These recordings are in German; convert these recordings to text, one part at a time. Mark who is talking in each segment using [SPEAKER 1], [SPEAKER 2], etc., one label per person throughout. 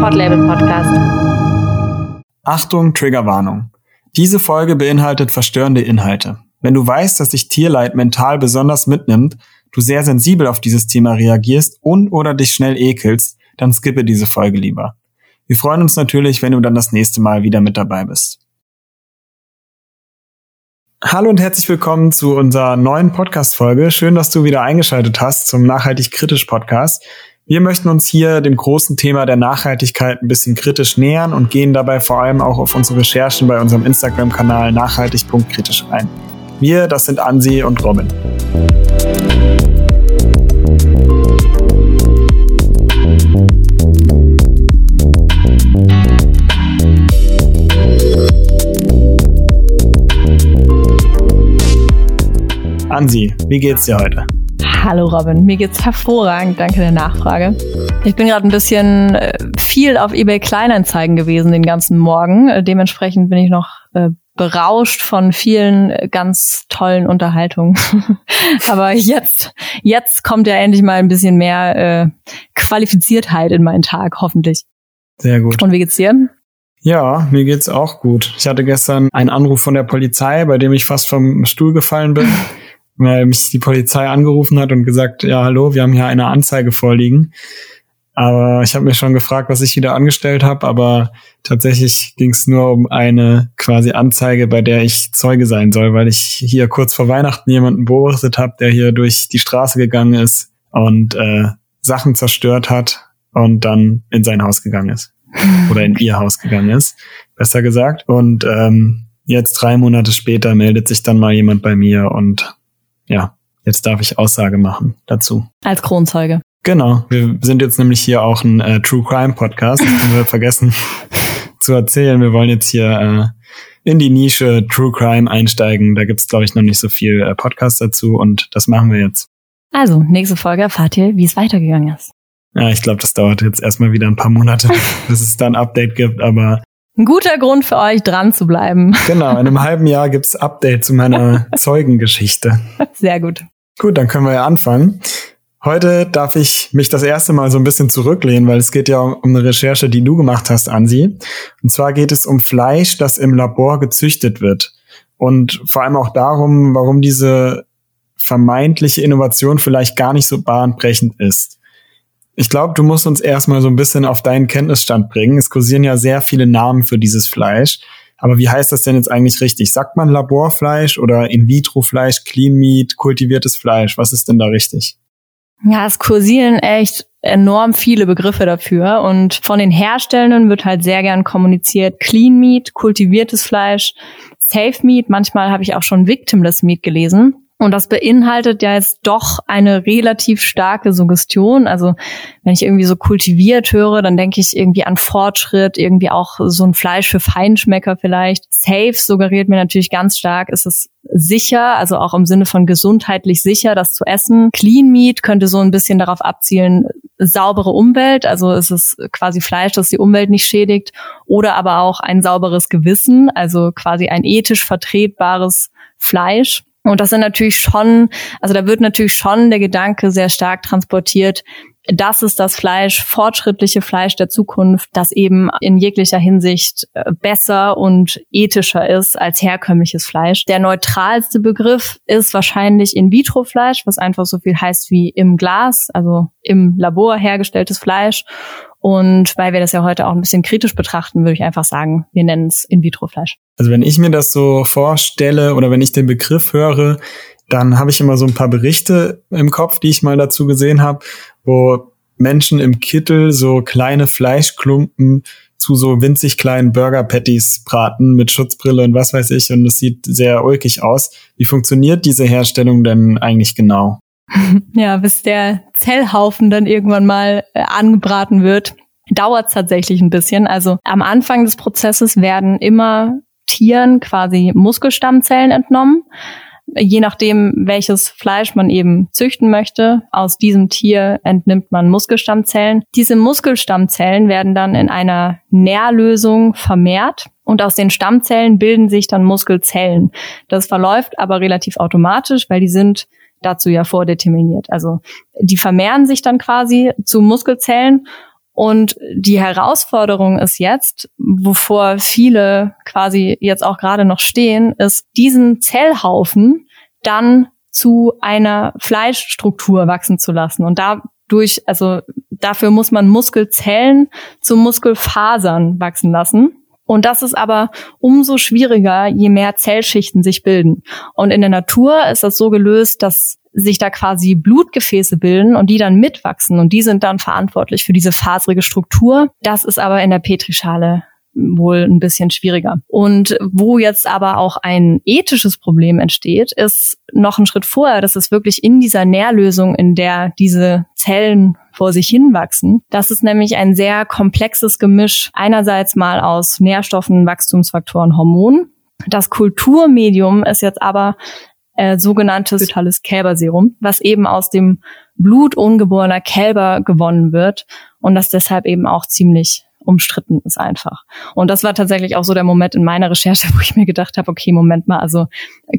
[SPEAKER 1] Podlabel Podcast.
[SPEAKER 2] Achtung, Triggerwarnung. Diese Folge beinhaltet verstörende Inhalte. Wenn du weißt, dass dich Tierleid mental besonders mitnimmt, du sehr sensibel auf dieses Thema reagierst und oder dich schnell ekelst, dann skippe diese Folge lieber. Wir freuen uns natürlich, wenn du dann das nächste Mal wieder mit dabei bist. Hallo und herzlich willkommen zu unserer neuen Podcast-Folge. Schön, dass du wieder eingeschaltet hast zum Nachhaltig Kritisch Podcast. Wir möchten uns hier dem großen Thema der Nachhaltigkeit ein bisschen kritisch nähern und gehen dabei vor allem auch auf unsere Recherchen bei unserem Instagram-Kanal nachhaltig.kritisch ein. Wir, das sind Ansi und Robin. Ansi, wie geht's dir heute?
[SPEAKER 1] Hallo Robin, mir geht's hervorragend, danke der Nachfrage. Ich bin gerade ein bisschen äh, viel auf eBay Kleinanzeigen gewesen den ganzen Morgen. Äh, dementsprechend bin ich noch äh, berauscht von vielen ganz tollen Unterhaltungen. Aber jetzt, jetzt kommt ja endlich mal ein bisschen mehr äh, Qualifiziertheit in meinen Tag, hoffentlich.
[SPEAKER 2] Sehr gut.
[SPEAKER 1] Und wie geht's dir?
[SPEAKER 2] Ja, mir geht's auch gut. Ich hatte gestern einen Anruf von der Polizei, bei dem ich fast vom Stuhl gefallen bin. weil mich die Polizei angerufen hat und gesagt, ja, hallo, wir haben hier eine Anzeige vorliegen. Aber ich habe mir schon gefragt, was ich wieder angestellt habe, aber tatsächlich ging es nur um eine quasi Anzeige, bei der ich Zeuge sein soll, weil ich hier kurz vor Weihnachten jemanden beobachtet habe, der hier durch die Straße gegangen ist und äh, Sachen zerstört hat und dann in sein Haus gegangen ist. Oder in ihr Haus gegangen ist, besser gesagt. Und ähm, jetzt drei Monate später meldet sich dann mal jemand bei mir und ja, jetzt darf ich Aussage machen dazu.
[SPEAKER 1] Als Kronzeuge.
[SPEAKER 2] Genau. Wir sind jetzt nämlich hier auch ein äh, True Crime Podcast. Das haben wir vergessen zu erzählen. Wir wollen jetzt hier äh, in die Nische True Crime einsteigen. Da gibt's glaube ich, noch nicht so viel äh, Podcast dazu und das machen wir jetzt.
[SPEAKER 1] Also, nächste Folge erfahrt ihr, wie es weitergegangen ist.
[SPEAKER 2] Ja, ich glaube, das dauert jetzt erstmal wieder ein paar Monate, bis es da ein Update gibt, aber
[SPEAKER 1] ein guter Grund für euch, dran zu bleiben.
[SPEAKER 2] Genau, in einem halben Jahr gibt's Update zu meiner Zeugengeschichte.
[SPEAKER 1] Sehr gut.
[SPEAKER 2] Gut, dann können wir ja anfangen. Heute darf ich mich das erste Mal so ein bisschen zurücklehnen, weil es geht ja um, um eine Recherche, die du gemacht hast, Ansi. Und zwar geht es um Fleisch, das im Labor gezüchtet wird. Und vor allem auch darum, warum diese vermeintliche Innovation vielleicht gar nicht so bahnbrechend ist. Ich glaube, du musst uns erstmal so ein bisschen auf deinen Kenntnisstand bringen. Es kursieren ja sehr viele Namen für dieses Fleisch. Aber wie heißt das denn jetzt eigentlich richtig? Sagt man Laborfleisch oder In-vitro-Fleisch, Clean Meat, kultiviertes Fleisch? Was ist denn da richtig?
[SPEAKER 1] Ja, es kursieren echt enorm viele Begriffe dafür und von den Herstellenden wird halt sehr gern kommuniziert Clean Meat, kultiviertes Fleisch, Safe Meat, manchmal habe ich auch schon Victimless Meat gelesen. Und das beinhaltet ja jetzt doch eine relativ starke Suggestion. Also wenn ich irgendwie so kultiviert höre, dann denke ich irgendwie an Fortschritt, irgendwie auch so ein Fleisch für Feinschmecker vielleicht. Safe suggeriert mir natürlich ganz stark, ist es sicher, also auch im Sinne von gesundheitlich sicher, das zu essen. Clean Meat könnte so ein bisschen darauf abzielen, saubere Umwelt, also ist es quasi Fleisch, das die Umwelt nicht schädigt, oder aber auch ein sauberes Gewissen, also quasi ein ethisch vertretbares Fleisch. Und das sind natürlich schon, also da wird natürlich schon der Gedanke sehr stark transportiert, das ist das Fleisch, fortschrittliche Fleisch der Zukunft, das eben in jeglicher Hinsicht äh, besser und ethischer ist als herkömmliches Fleisch. Der neutralste Begriff ist wahrscheinlich In-vitro-Fleisch, was einfach so viel heißt wie im Glas, also im Labor hergestelltes Fleisch. Und weil wir das ja heute auch ein bisschen kritisch betrachten, würde ich einfach sagen, wir nennen es In-vitro-Fleisch.
[SPEAKER 2] Also wenn ich mir das so vorstelle oder wenn ich den Begriff höre, dann habe ich immer so ein paar Berichte im Kopf, die ich mal dazu gesehen habe, wo Menschen im Kittel so kleine Fleischklumpen zu so winzig kleinen Burger Patties braten mit Schutzbrille und was weiß ich und es sieht sehr ulkig aus. Wie funktioniert diese Herstellung denn eigentlich genau?
[SPEAKER 1] Ja, bis der Zellhaufen dann irgendwann mal äh, angebraten wird, dauert tatsächlich ein bisschen. Also am Anfang des Prozesses werden immer Tieren quasi Muskelstammzellen entnommen. Je nachdem, welches Fleisch man eben züchten möchte, aus diesem Tier entnimmt man Muskelstammzellen. Diese Muskelstammzellen werden dann in einer Nährlösung vermehrt und aus den Stammzellen bilden sich dann Muskelzellen. Das verläuft aber relativ automatisch, weil die sind dazu ja vordeterminiert. Also die vermehren sich dann quasi zu Muskelzellen Und die Herausforderung ist jetzt, wovor viele quasi jetzt auch gerade noch stehen, ist diesen Zellhaufen dann zu einer Fleischstruktur wachsen zu lassen. Und dadurch, also dafür muss man Muskelzellen zu Muskelfasern wachsen lassen. Und das ist aber umso schwieriger, je mehr Zellschichten sich bilden. Und in der Natur ist das so gelöst, dass sich da quasi Blutgefäße bilden und die dann mitwachsen und die sind dann verantwortlich für diese faserige Struktur. Das ist aber in der Petrischale wohl ein bisschen schwieriger. Und wo jetzt aber auch ein ethisches Problem entsteht, ist noch ein Schritt vorher, dass es wirklich in dieser Nährlösung, in der diese Zellen vor sich hinwachsen. Das ist nämlich ein sehr komplexes Gemisch einerseits mal aus Nährstoffen, Wachstumsfaktoren, Hormonen. Das Kulturmedium ist jetzt aber äh, sogenanntes vitales Kälberserum, was eben aus dem Blut ungeborener Kälber gewonnen wird und das deshalb eben auch ziemlich umstritten ist einfach. Und das war tatsächlich auch so der Moment in meiner Recherche, wo ich mir gedacht habe, okay, Moment mal, also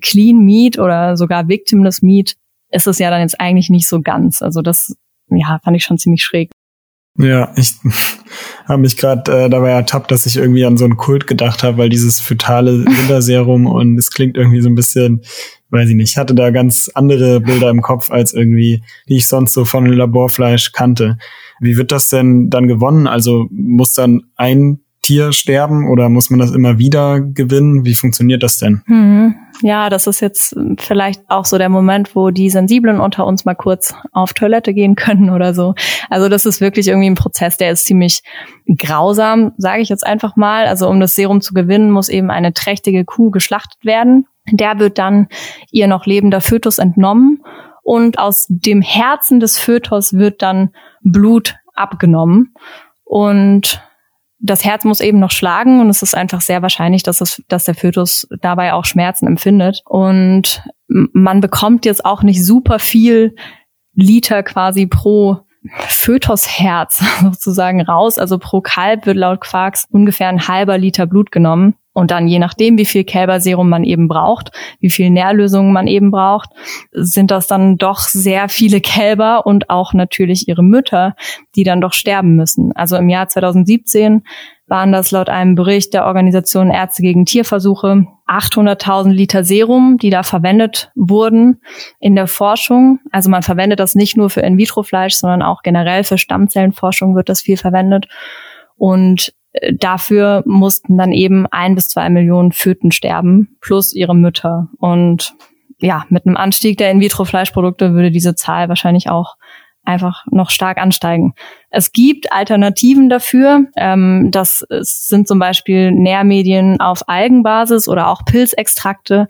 [SPEAKER 1] Clean Meat oder sogar Victimless Meat ist es ja dann jetzt eigentlich nicht so ganz. Also das, ja, fand ich schon ziemlich schräg.
[SPEAKER 2] Ja, ich habe mich gerade äh, dabei ertappt, dass ich irgendwie an so einen Kult gedacht habe, weil dieses fötale Winterserum und es klingt irgendwie so ein bisschen, weiß ich nicht, ich hatte da ganz andere Bilder im Kopf als irgendwie, die ich sonst so von Laborfleisch kannte. Wie wird das denn dann gewonnen? Also muss dann ein Tier sterben oder muss man das immer wieder gewinnen? Wie funktioniert das denn?
[SPEAKER 1] Hm. Ja, das ist jetzt vielleicht auch so der Moment, wo die Sensiblen unter uns mal kurz auf Toilette gehen können oder so. Also das ist wirklich irgendwie ein Prozess, der ist ziemlich grausam, sage ich jetzt einfach mal. Also um das Serum zu gewinnen, muss eben eine trächtige Kuh geschlachtet werden. Der wird dann ihr noch lebender Fötus entnommen und aus dem Herzen des Fötus wird dann Blut abgenommen. Und das Herz muss eben noch schlagen und es ist einfach sehr wahrscheinlich, dass, es, dass der Fötus dabei auch Schmerzen empfindet. Und man bekommt jetzt auch nicht super viel Liter quasi pro Fötusherz sozusagen raus. Also pro Kalb wird laut Quarks ungefähr ein halber Liter Blut genommen. Und dann je nachdem, wie viel Kälberserum man eben braucht, wie viel Nährlösungen man eben braucht, sind das dann doch sehr viele Kälber und auch natürlich ihre Mütter, die dann doch sterben müssen. Also im Jahr 2017 waren das laut einem Bericht der Organisation Ärzte gegen Tierversuche 800.000 Liter Serum, die da verwendet wurden in der Forschung. Also man verwendet das nicht nur für In-vitro-Fleisch, sondern auch generell für Stammzellenforschung wird das viel verwendet. Und dafür mussten dann eben ein bis zwei Millionen Föten sterben, plus ihre Mütter. Und ja, mit einem Anstieg der In-vitro-Fleischprodukte würde diese Zahl wahrscheinlich auch einfach noch stark ansteigen. Es gibt Alternativen dafür. Ähm, das sind zum Beispiel Nährmedien auf Algenbasis oder auch Pilzextrakte.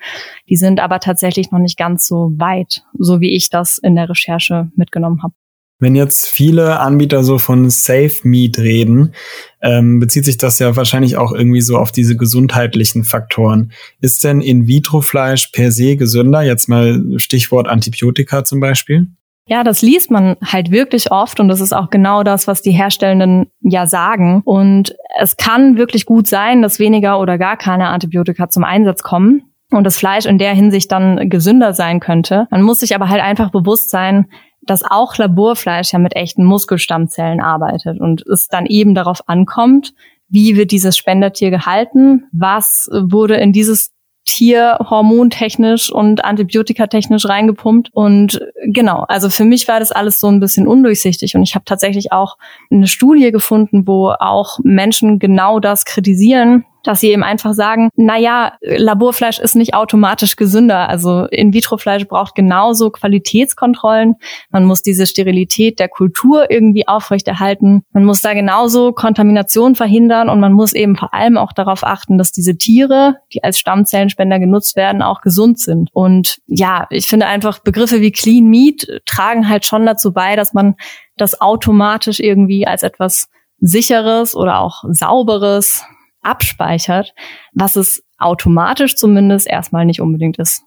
[SPEAKER 1] Die sind aber tatsächlich noch nicht ganz so weit, so wie ich das in der Recherche mitgenommen habe.
[SPEAKER 2] Wenn jetzt viele Anbieter so von Safe Meat reden, ähm, bezieht sich das ja wahrscheinlich auch irgendwie so auf diese gesundheitlichen Faktoren. Ist denn In-vitro-Fleisch per se gesünder? Jetzt mal Stichwort Antibiotika zum Beispiel.
[SPEAKER 1] Ja, das liest man halt wirklich oft und das ist auch genau das, was die Herstellenden ja sagen. Und es kann wirklich gut sein, dass weniger oder gar keine Antibiotika zum Einsatz kommen und das Fleisch in der Hinsicht dann gesünder sein könnte. Man muss sich aber halt einfach bewusst sein, dass auch Laborfleisch ja mit echten Muskelstammzellen arbeitet und es dann eben darauf ankommt, wie wird dieses Spendertier gehalten, was wurde in dieses Tier hormontechnisch und antibiotikatechnisch reingepumpt. Und genau, also für mich war das alles so ein bisschen undurchsichtig. Und ich habe tatsächlich auch eine Studie gefunden, wo auch Menschen genau das kritisieren, dass sie eben einfach sagen, na ja, Laborfleisch ist nicht automatisch gesünder. Also In-vitro-Fleisch braucht genauso Qualitätskontrollen. Man muss diese Sterilität der Kultur irgendwie aufrechterhalten. Man muss da genauso Kontamination verhindern und man muss eben vor allem auch darauf achten, dass diese Tiere, die als Stammzellenspender genutzt werden, auch gesund sind. Und ja, ich finde einfach Begriffe wie Clean Meat tragen halt schon dazu bei, dass man das automatisch irgendwie als etwas sicheres oder auch sauberes abspeichert, was es automatisch zumindest erstmal nicht unbedingt ist.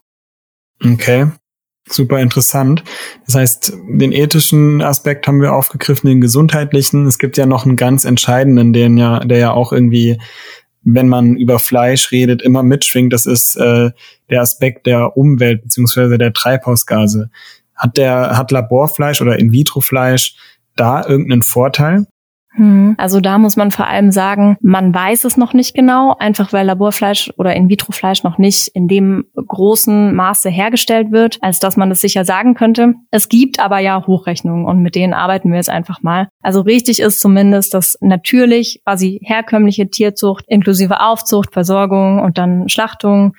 [SPEAKER 2] Okay. Super interessant. Das heißt, den ethischen Aspekt haben wir aufgegriffen, den gesundheitlichen. Es gibt ja noch einen ganz entscheidenden, den ja, der ja auch irgendwie, wenn man über Fleisch redet, immer mitschwingt. Das ist äh, der Aspekt der Umwelt beziehungsweise der Treibhausgase. Hat der, hat Laborfleisch oder In-vitro-Fleisch da irgendeinen Vorteil?
[SPEAKER 1] Hm. Also da muss man vor allem sagen, man weiß es noch nicht genau, einfach weil Laborfleisch oder In-vitro-Fleisch noch nicht in dem großen Maße hergestellt wird, als dass man es sicher sagen könnte. Es gibt aber ja Hochrechnungen und mit denen arbeiten wir jetzt einfach mal. Also richtig ist zumindest, dass natürlich quasi herkömmliche Tierzucht inklusive Aufzucht, Versorgung und dann Schlachtung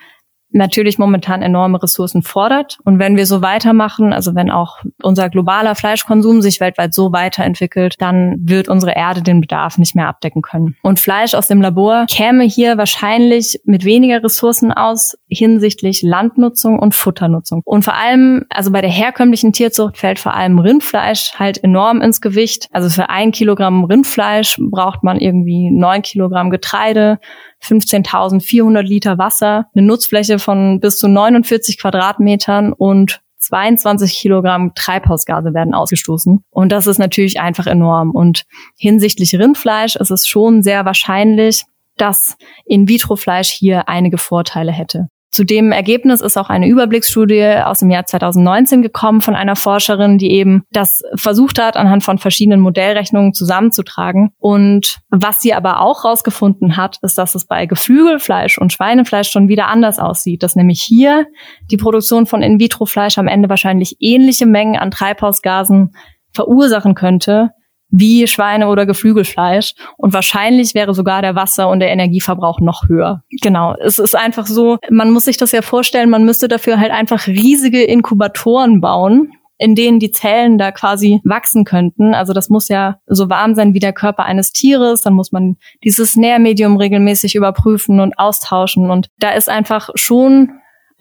[SPEAKER 1] natürlich momentan enorme Ressourcen fordert. Und wenn wir so weitermachen, also wenn auch unser globaler Fleischkonsum sich weltweit so weiterentwickelt, dann wird unsere Erde den Bedarf nicht mehr abdecken können. Und Fleisch aus dem Labor käme hier wahrscheinlich mit weniger Ressourcen aus hinsichtlich Landnutzung und Futternutzung. Und vor allem, also bei der herkömmlichen Tierzucht fällt vor allem Rindfleisch halt enorm ins Gewicht. Also für ein Kilogramm Rindfleisch braucht man irgendwie neun Kilogramm Getreide, 15.400 Liter Wasser, eine Nutzfläche von bis zu 49 Quadratmetern und 22 Kilogramm Treibhausgase werden ausgestoßen. Und das ist natürlich einfach enorm. Und hinsichtlich Rindfleisch ist es schon sehr wahrscheinlich, dass In-vitro-Fleisch hier einige Vorteile hätte. Zu dem Ergebnis ist auch eine Überblicksstudie aus dem Jahr 2019 gekommen von einer Forscherin, die eben das versucht hat, anhand von verschiedenen Modellrechnungen zusammenzutragen. Und was sie aber auch herausgefunden hat, ist, dass es bei Geflügelfleisch und Schweinefleisch schon wieder anders aussieht. Dass nämlich hier die Produktion von In-vitro-Fleisch am Ende wahrscheinlich ähnliche Mengen an Treibhausgasen verursachen könnte, wie Schweine- oder Geflügelfleisch. Und wahrscheinlich wäre sogar der Wasser- und der Energieverbrauch noch höher. Genau. Es ist einfach so, man muss sich das ja vorstellen, man müsste dafür halt einfach riesige Inkubatoren bauen, in denen die Zellen da quasi wachsen könnten. Also das muss ja so warm sein wie der Körper eines Tieres. Dann muss man dieses Nährmedium regelmäßig überprüfen und austauschen. Und da ist einfach schon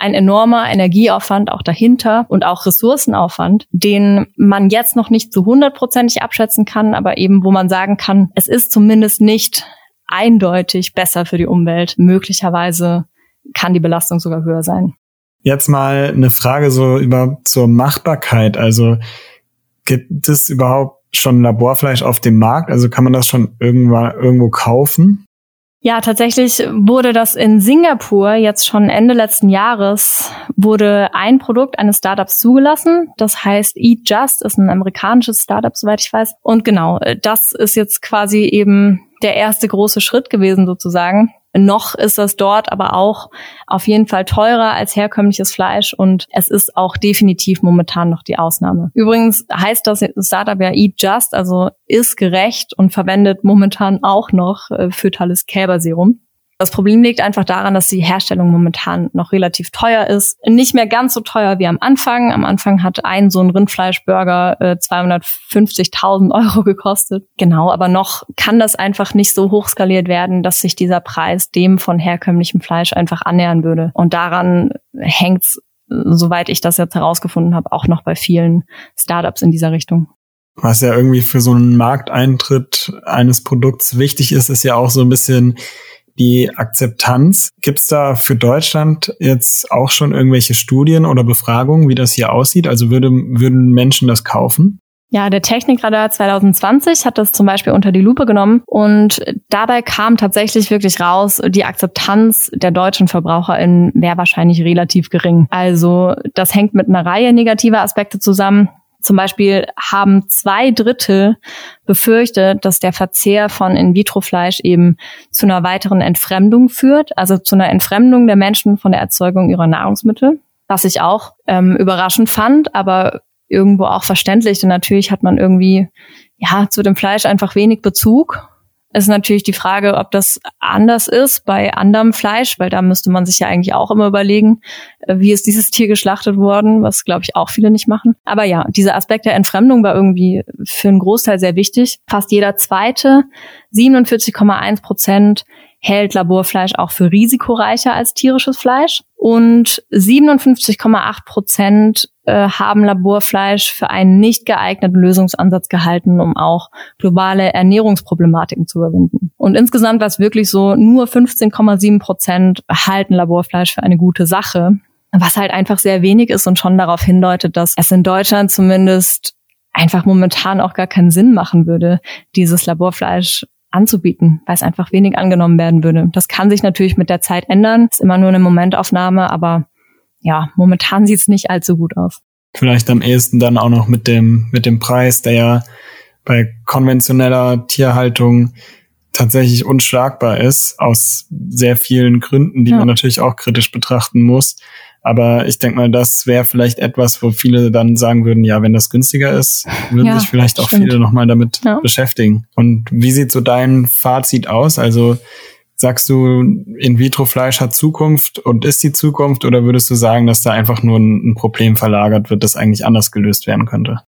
[SPEAKER 1] ein enormer Energieaufwand auch dahinter und auch Ressourcenaufwand, den man jetzt noch nicht zu hundertprozentig abschätzen kann, aber eben wo man sagen kann, es ist zumindest nicht eindeutig besser für die Umwelt. Möglicherweise kann die Belastung sogar höher sein.
[SPEAKER 2] Jetzt mal eine Frage so über zur Machbarkeit. Also gibt es überhaupt schon Laborfleisch auf dem Markt? Also kann man das schon irgendwann irgendwo kaufen?
[SPEAKER 1] Ja, tatsächlich wurde das in Singapur jetzt schon Ende letzten Jahres wurde ein Produkt eines Startups zugelassen. Das heißt Eat Just, ist ein amerikanisches Startup, soweit ich weiß. Und genau, das ist jetzt quasi eben der erste große Schritt gewesen sozusagen. Noch ist das dort aber auch auf jeden Fall teurer als herkömmliches Fleisch und es ist auch definitiv momentan noch die Ausnahme. Übrigens heißt das Startup ja Eat Just, also ist gerecht und verwendet momentan auch noch äh, fötales Kälberserum. Das Problem liegt einfach daran, dass die Herstellung momentan noch relativ teuer ist. Nicht mehr ganz so teuer wie am Anfang. Am Anfang hat ein so ein Rindfleischburger äh, 250.000 Euro gekostet. Genau, aber noch kann das einfach nicht so hoch skaliert werden, dass sich dieser Preis dem von herkömmlichem Fleisch einfach annähern würde. Und daran hängt's, soweit ich das jetzt herausgefunden habe, auch noch bei vielen Startups in dieser Richtung.
[SPEAKER 2] Was ja irgendwie für so einen Markteintritt eines Produkts wichtig ist, ist ja auch so ein bisschen die Akzeptanz. Gibt es da für Deutschland jetzt auch schon irgendwelche Studien oder Befragungen, wie das hier aussieht? Also würde, würden Menschen das kaufen?
[SPEAKER 1] Ja, der Technikradar 2020 hat das zum Beispiel unter die Lupe genommen und dabei kam tatsächlich wirklich raus, die Akzeptanz der deutschen VerbraucherInnen wäre wahrscheinlich relativ gering. Also das hängt mit einer Reihe negativer Aspekte zusammen. Zum Beispiel haben zwei Drittel befürchtet, dass der Verzehr von In-vitro-Fleisch eben zu einer weiteren Entfremdung führt, also zu einer Entfremdung der Menschen von der Erzeugung ihrer Nahrungsmittel, was ich auch ähm, überraschend fand, aber irgendwo auch verständlich, denn natürlich hat man irgendwie ja zu dem Fleisch einfach wenig Bezug ist natürlich die Frage, ob das anders ist bei anderem Fleisch, weil da müsste man sich ja eigentlich auch immer überlegen, äh, wie ist dieses Tier geschlachtet worden, was glaube ich auch viele nicht machen. Aber ja, dieser Aspekt der Entfremdung war irgendwie für einen Großteil sehr wichtig. Fast jeder zweite, 47,1 Prozent, hält Laborfleisch auch für risikoreicher als tierisches Fleisch. Und 57,8 Prozent äh, haben Laborfleisch für einen nicht geeigneten Lösungsansatz gehalten, um auch globale Ernährungsproblematiken zu überwinden. Und insgesamt war es wirklich so, nur 15,7 Prozent halten Laborfleisch für eine gute Sache, was halt einfach sehr wenig ist und schon darauf hindeutet, dass es in Deutschland zumindest einfach momentan auch gar keinen Sinn machen würde, dieses Laborfleisch anzubieten, weil es einfach wenig angenommen werden würde. Das kann sich natürlich mit der Zeit ändern, ist immer nur eine Momentaufnahme, aber ja, momentan sieht es nicht allzu gut aus.
[SPEAKER 2] Vielleicht am ehesten dann auch noch mit dem, mit dem Preis, der ja bei konventioneller Tierhaltung tatsächlich unschlagbar ist, aus sehr vielen Gründen, die ja. man natürlich auch kritisch betrachten muss. Aber ich denke mal, das wäre vielleicht etwas, wo viele dann sagen würden, ja, wenn das günstiger ist, würden ja, sich vielleicht auch stimmt. viele nochmal damit ja. beschäftigen. Und wie sieht so dein Fazit aus? Also sagst du, In-vitro-Fleisch hat Zukunft und ist die Zukunft oder würdest du sagen, dass da einfach nur ein, ein Problem verlagert wird, das eigentlich anders gelöst werden könnte?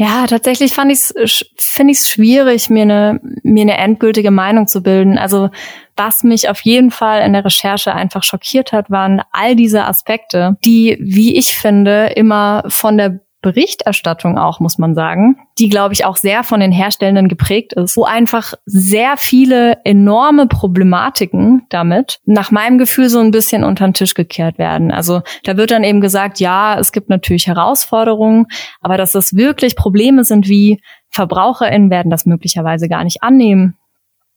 [SPEAKER 1] Ja, tatsächlich fand ich's, finde ich es schwierig, mir eine, mir eine endgültige Meinung zu bilden. Also was mich auf jeden Fall in der Recherche einfach schockiert hat, waren all diese Aspekte, die, wie ich finde, immer von der Berichterstattung auch, muss man sagen, die, glaube ich, auch sehr von den Herstellenden geprägt ist, wo einfach sehr viele enorme Problematiken damit nach meinem Gefühl so ein bisschen unter den Tisch gekehrt werden. Also da wird dann eben gesagt, ja, es gibt natürlich Herausforderungen, aber dass das wirklich Probleme sind wie VerbraucherInnen werden das möglicherweise gar nicht annehmen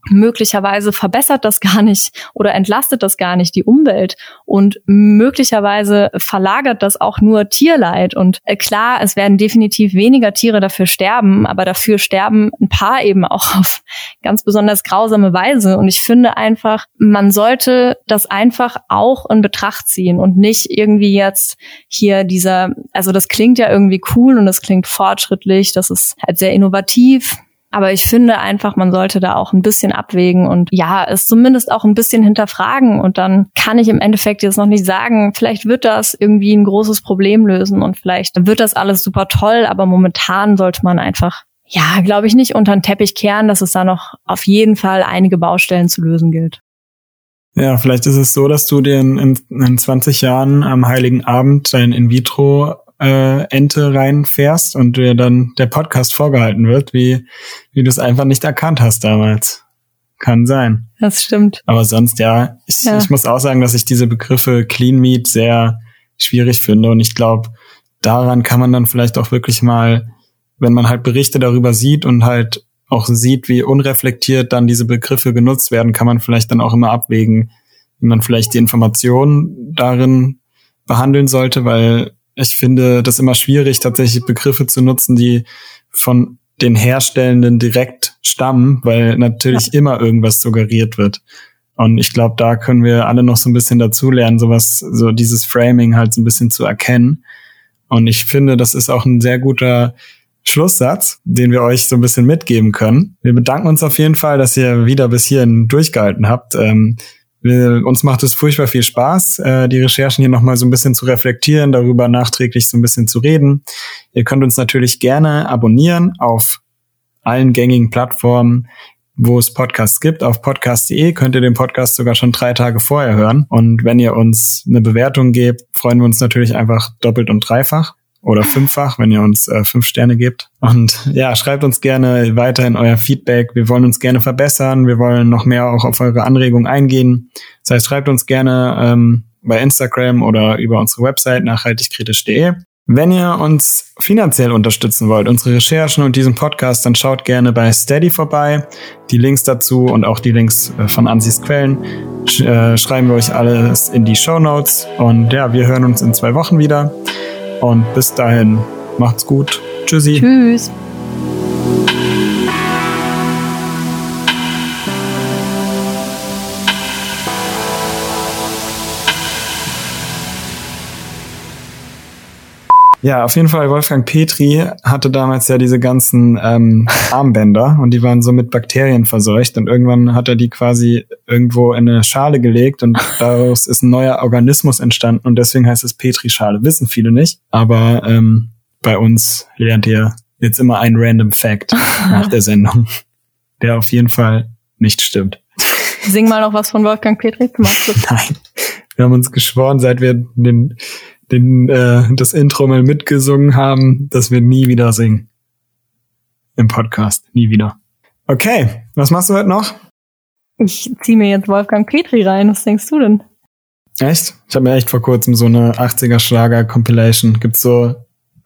[SPEAKER 1] möglicherweise verbessert das gar nicht oder entlastet das gar nicht die Umwelt und möglicherweise verlagert das auch nur Tierleid. Und äh, klar, es werden definitiv weniger Tiere dafür sterben, aber dafür sterben ein paar eben auch auf ganz besonders grausame Weise. Und ich finde einfach, man sollte das einfach auch in Betracht ziehen und nicht irgendwie jetzt hier dieser, also das klingt ja irgendwie cool und das klingt fortschrittlich, das ist halt sehr innovativ, aber ich finde einfach, man sollte da auch ein bisschen abwägen und ja, es zumindest auch ein bisschen hinterfragen. Und dann kann ich im Endeffekt jetzt noch nicht sagen, vielleicht wird das irgendwie ein großes Problem lösen und vielleicht wird das alles super toll, aber momentan sollte man einfach ja, glaube ich, nicht unter den Teppich kehren, dass es da noch auf jeden Fall einige Baustellen zu lösen gilt.
[SPEAKER 2] Ja, vielleicht ist es so, dass du dir in, in, in 20 Jahren am Heiligen Abend dein In-vitro äh, Ente reinfährst und dir dann der Podcast vorgehalten wird, wie, wie du es einfach nicht erkannt hast damals. Kann sein.
[SPEAKER 1] Das stimmt.
[SPEAKER 2] Aber sonst, ja ich, ja. ich muss auch sagen, dass ich diese Begriffe Clean Meat sehr schwierig finde und ich glaube, daran kann man dann vielleicht auch wirklich mal, wenn man halt Berichte darüber sieht und halt auch sieht, wie unreflektiert dann diese Begriffe genutzt werden, kann man vielleicht dann auch immer abwägen, wie man vielleicht die Informationen darin behandeln sollte, weil ich finde das immer schwierig, tatsächlich Begriffe zu nutzen, die von den Herstellenden direkt stammen, weil natürlich ja. immer irgendwas suggeriert wird. Und ich glaube, da können wir alle noch so ein bisschen dazulernen, sowas, so dieses Framing halt so ein bisschen zu erkennen. Und ich finde, das ist auch ein sehr guter Schlusssatz, den wir euch so ein bisschen mitgeben können. Wir bedanken uns auf jeden Fall, dass ihr wieder bis hierhin durchgehalten habt. Ähm, wir, uns macht es furchtbar viel Spaß, äh, die Recherchen hier nochmal so ein bisschen zu reflektieren, darüber nachträglich so ein bisschen zu reden. Ihr könnt uns natürlich gerne abonnieren auf allen gängigen Plattformen, wo es Podcasts gibt. Auf podcast.de könnt ihr den Podcast sogar schon drei Tage vorher hören. Und wenn ihr uns eine Bewertung gebt, freuen wir uns natürlich einfach doppelt und dreifach oder fünffach, wenn ihr uns äh, fünf Sterne gebt. Und ja, schreibt uns gerne weiterhin euer Feedback. Wir wollen uns gerne verbessern. Wir wollen noch mehr auch auf eure Anregungen eingehen. Das heißt, schreibt uns gerne ähm, bei Instagram oder über unsere Website nachhaltigkritisch.de. Wenn ihr uns finanziell unterstützen wollt, unsere Recherchen und diesen Podcast, dann schaut gerne bei Steady vorbei. Die Links dazu und auch die Links äh, von Ansis Quellen sch äh, schreiben wir euch alles in die Show Notes. Und ja, wir hören uns in zwei Wochen wieder. Und bis dahin, macht's gut. Tschüssi.
[SPEAKER 1] Tschüss.
[SPEAKER 2] Ja, auf jeden Fall, Wolfgang Petri hatte damals ja diese ganzen ähm, Armbänder und die waren so mit Bakterien verseucht und irgendwann hat er die quasi irgendwo in eine Schale gelegt und daraus ist ein neuer Organismus entstanden und deswegen heißt es Petri-Schale. Wissen viele nicht, aber ähm, bei uns lernt ihr jetzt immer einen random Fact nach der Sendung, der auf jeden Fall nicht stimmt.
[SPEAKER 1] Sing mal noch was von Wolfgang Petri.
[SPEAKER 2] Nein, wir haben uns geschworen, seit wir den den, äh, das Intro mal mitgesungen haben, dass wir nie wieder singen. Im Podcast. Nie wieder. Okay, was machst du heute noch?
[SPEAKER 1] Ich zieh mir jetzt Wolfgang Petri rein. Was denkst du denn?
[SPEAKER 2] Echt? Ich habe mir echt vor kurzem so eine 80er Schlager Compilation. Gibt's so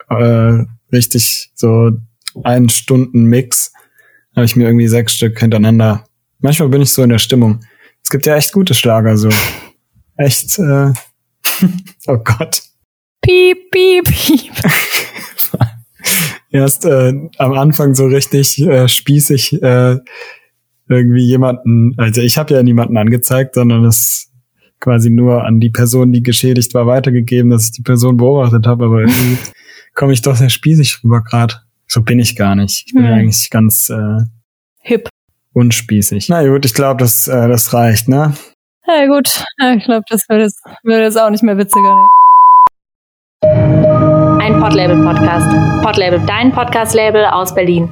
[SPEAKER 2] äh, richtig so einen Stunden Mix. Habe ich mir irgendwie sechs Stück hintereinander. Manchmal bin ich so in der Stimmung. Es gibt ja echt gute Schlager so. Echt. Äh, oh Gott.
[SPEAKER 1] Piep, piep, piep.
[SPEAKER 2] erst äh, am Anfang so richtig äh, spießig äh, irgendwie jemanden, also ich habe ja niemanden angezeigt, sondern es quasi nur an die Person, die geschädigt war, weitergegeben, dass ich die Person beobachtet habe, aber irgendwie komme ich doch sehr spießig rüber gerade. So bin ich gar nicht. Ich bin hm. eigentlich ganz äh,
[SPEAKER 1] hip.
[SPEAKER 2] Unspießig. Na gut, ich glaube, das, äh, das reicht, ne?
[SPEAKER 1] Ja gut, ich glaube, das wird jetzt, wird jetzt auch nicht mehr witziger.
[SPEAKER 3] Ein Podlabel-Podcast. Podlabel, dein Podcast-Label aus Berlin.